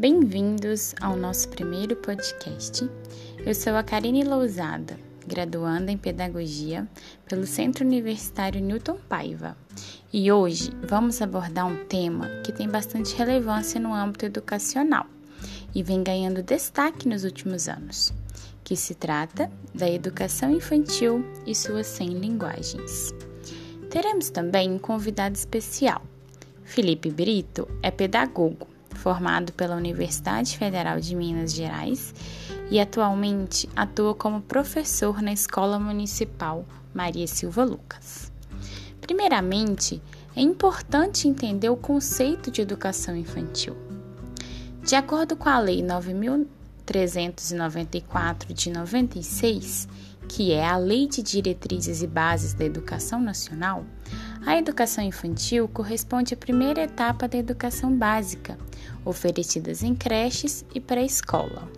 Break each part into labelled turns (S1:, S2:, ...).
S1: Bem-vindos ao nosso primeiro podcast. Eu sou a Karine Lousada, graduanda em Pedagogia pelo Centro Universitário Newton Paiva. E hoje vamos abordar um tema que tem bastante relevância no âmbito educacional e vem ganhando destaque nos últimos anos, que se trata da educação infantil e suas 100 linguagens. Teremos também um convidado especial. Felipe Brito é pedagogo, formado pela Universidade Federal de Minas Gerais e atualmente atua como professor na Escola Municipal Maria Silva Lucas. Primeiramente, é importante entender o conceito de educação infantil. De acordo com a Lei 9394 de 96, que é a Lei de Diretrizes e Bases da Educação Nacional, a educação infantil corresponde à primeira etapa da educação básica, oferecidas em creches e pré-escola.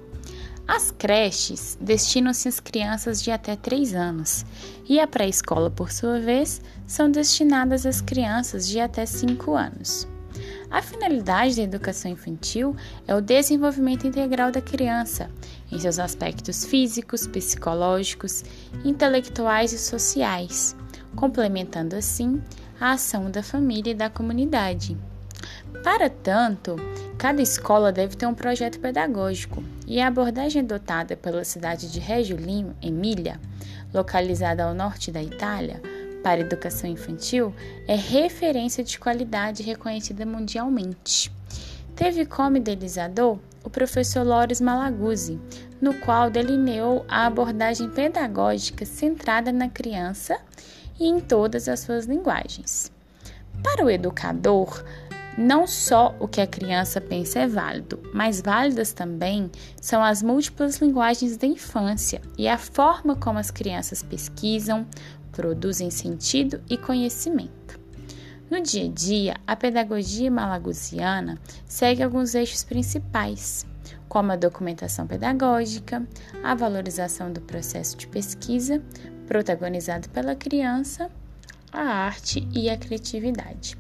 S1: As creches destinam-se às crianças de até 3 anos e a pré-escola, por sua vez, são destinadas às crianças de até 5 anos. A finalidade da educação infantil é o desenvolvimento integral da criança, em seus aspectos físicos, psicológicos, intelectuais e sociais, complementando assim a ação da família e da comunidade. Para tanto, cada escola deve ter um projeto pedagógico, e a abordagem adotada pela cidade de Reggio Emília, localizada ao norte da Itália, para educação infantil é referência de qualidade reconhecida mundialmente. Teve como idealizador o professor Loris Malaguzzi, no qual delineou a abordagem pedagógica centrada na criança e em todas as suas linguagens. Para o educador, não só o que a criança pensa é válido, mas válidas também são as múltiplas linguagens da infância e a forma como as crianças pesquisam, produzem sentido e conhecimento. No dia a dia, a pedagogia malagusiana segue alguns eixos principais, como a documentação pedagógica, a valorização do processo de pesquisa, protagonizado pela criança, a arte e a criatividade.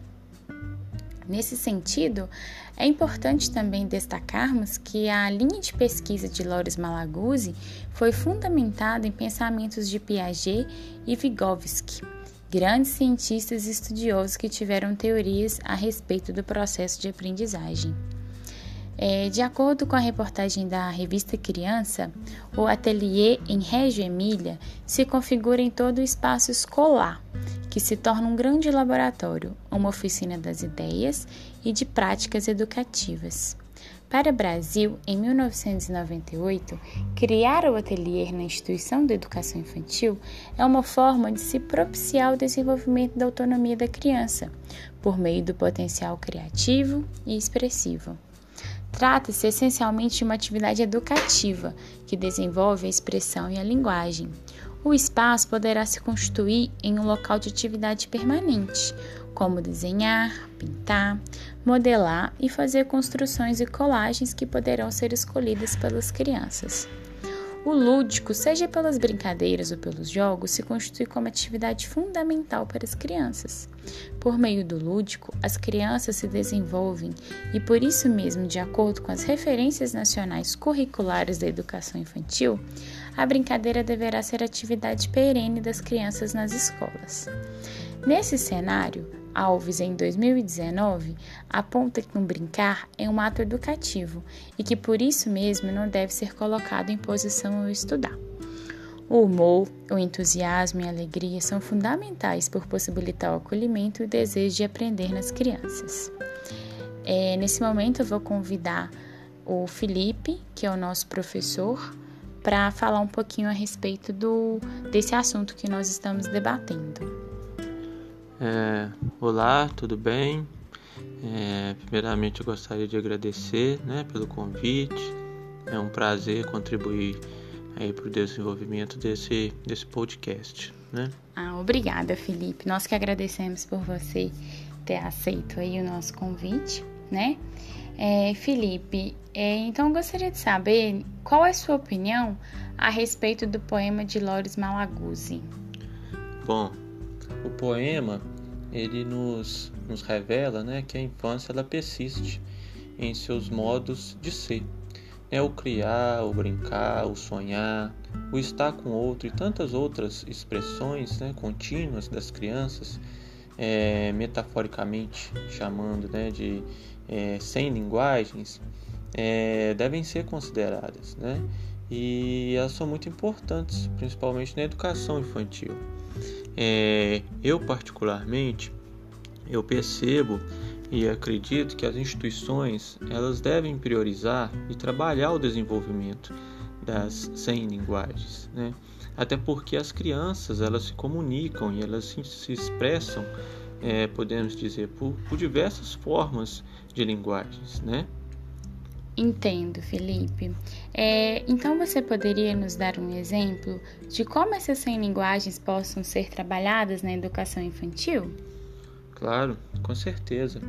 S1: Nesse sentido, é importante também destacarmos que a linha de pesquisa de Loris Malaguzzi foi fundamentada em pensamentos de Piaget e Vygotsky, grandes cientistas e estudiosos que tiveram teorias a respeito do processo de aprendizagem. É, de acordo com a reportagem da revista Criança, o ateliê em Reggio Emília se configura em todo o espaço escolar, que se torna um grande laboratório, uma oficina das ideias e de práticas educativas. Para o Brasil, em 1998, criar o ateliê na instituição de educação infantil é uma forma de se propiciar o desenvolvimento da autonomia da criança, por meio do potencial criativo e expressivo. Trata-se essencialmente de uma atividade educativa que desenvolve a expressão e a linguagem. O espaço poderá se constituir em um local de atividade permanente, como desenhar, pintar, modelar e fazer construções e colagens que poderão ser escolhidas pelas crianças. O lúdico, seja pelas brincadeiras ou pelos jogos, se constitui como atividade fundamental para as crianças. Por meio do lúdico, as crianças se desenvolvem e, por isso mesmo, de acordo com as referências nacionais curriculares da educação infantil, a brincadeira deverá ser atividade perene das crianças nas escolas. Nesse cenário, Alves, em 2019, aponta que um brincar é um ato educativo e que por isso mesmo não deve ser colocado em posição ao estudar. O humor, o entusiasmo e a alegria são fundamentais por possibilitar o acolhimento e o desejo de aprender nas crianças. É, nesse momento, eu vou convidar o Felipe, que é o nosso professor, para falar um pouquinho a respeito do, desse assunto que nós estamos debatendo.
S2: É, olá, tudo bem? É, primeiramente eu gostaria de agradecer né, pelo convite. É um prazer contribuir aí para o desenvolvimento desse, desse podcast. Né?
S1: Ah, obrigada, Felipe. Nós que agradecemos por você ter aceito aí o nosso convite, né? É, Felipe, é, então eu gostaria de saber qual é a sua opinião a respeito do poema de Loris Malaguzzi.
S2: Bom, o poema ele nos, nos revela né, que a infância ela persiste em seus modos de ser. É o criar, o brincar, o sonhar, o estar com outro e tantas outras expressões né, contínuas das crianças, é, metaforicamente chamando né, de é, sem linguagens, é, devem ser consideradas. Né? E elas são muito importantes, principalmente na educação infantil. É, eu particularmente, eu percebo e acredito que as instituições elas devem priorizar e trabalhar o desenvolvimento das 100 linguagens, né? Até porque as crianças elas se comunicam e elas se, expressam, é, podemos dizer, por, por diversas formas de linguagens, né?
S1: Entendo, Felipe. É, então você poderia nos dar um exemplo de como essas 100 linguagens possam ser trabalhadas na educação infantil?
S2: Claro, com certeza.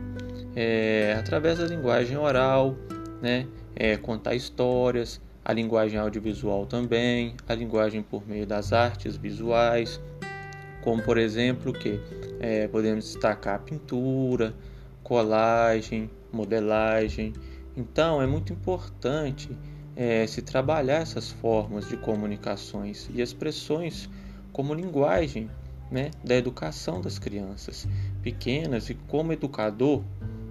S2: É, através da linguagem oral, né? É, contar histórias, a linguagem audiovisual também, a linguagem por meio das artes visuais, como por exemplo que é, podemos destacar pintura, colagem, modelagem. Então é muito importante é, se trabalhar essas formas de comunicações e expressões como linguagem né, da educação das crianças pequenas e como educador,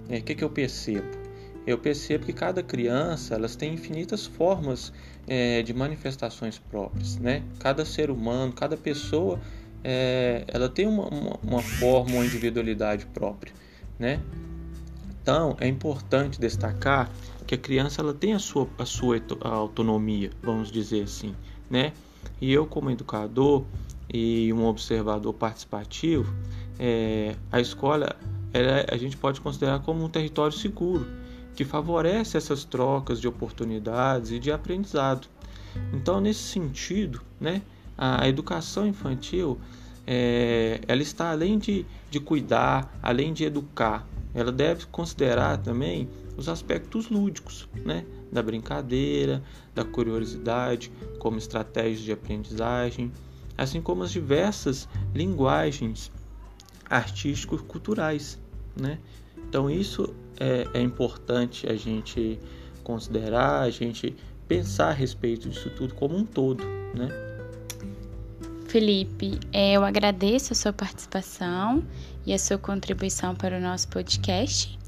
S2: o né, que, que eu percebo? Eu percebo que cada criança elas tem infinitas formas é, de manifestações próprias, né? Cada ser humano, cada pessoa, é, ela tem uma, uma, uma forma, uma individualidade própria, né? Então é importante destacar que a criança ela tem a sua, a sua autonomia, vamos dizer assim, né? E eu como educador e um observador participativo, é, a escola ela, a gente pode considerar como um território seguro, que favorece essas trocas de oportunidades e de aprendizado. Então, nesse sentido, né, a educação infantil é, ela está além de, de cuidar, além de educar, ela deve considerar também os aspectos lúdicos, né, da brincadeira, da curiosidade, como estratégias de aprendizagem assim como as diversas linguagens artístico-culturais. Né? Então, isso é, é importante a gente considerar, a gente pensar a respeito disso tudo como um todo. Né?
S1: Felipe, é, eu agradeço a sua participação e a sua contribuição para o nosso podcast.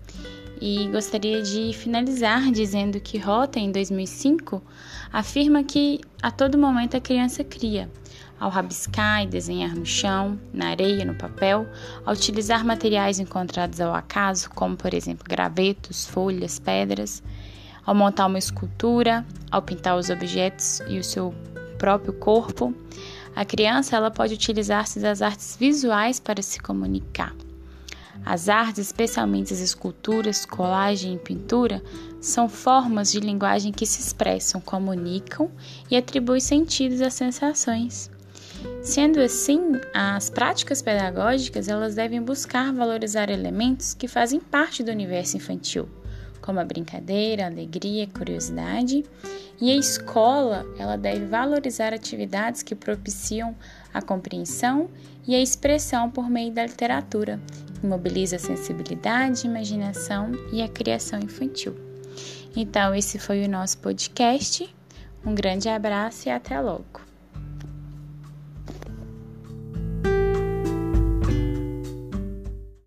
S1: E gostaria de finalizar dizendo que Rota, em 2005, afirma que a todo momento a criança cria, ao rabiscar e desenhar no chão, na areia, no papel, ao utilizar materiais encontrados ao acaso, como por exemplo gravetos, folhas, pedras, ao montar uma escultura, ao pintar os objetos e o seu próprio corpo, a criança ela pode utilizar-se das artes visuais para se comunicar. As artes, especialmente as esculturas, colagem e pintura, são formas de linguagem que se expressam, comunicam e atribuem sentidos às sensações. Sendo assim, as práticas pedagógicas elas devem buscar valorizar elementos que fazem parte do universo infantil, como a brincadeira, a alegria, a curiosidade, e a escola ela deve valorizar atividades que propiciam a compreensão e a expressão por meio da literatura, que mobiliza a sensibilidade, a imaginação e a criação infantil. Então, esse foi o nosso podcast. Um grande abraço e até logo.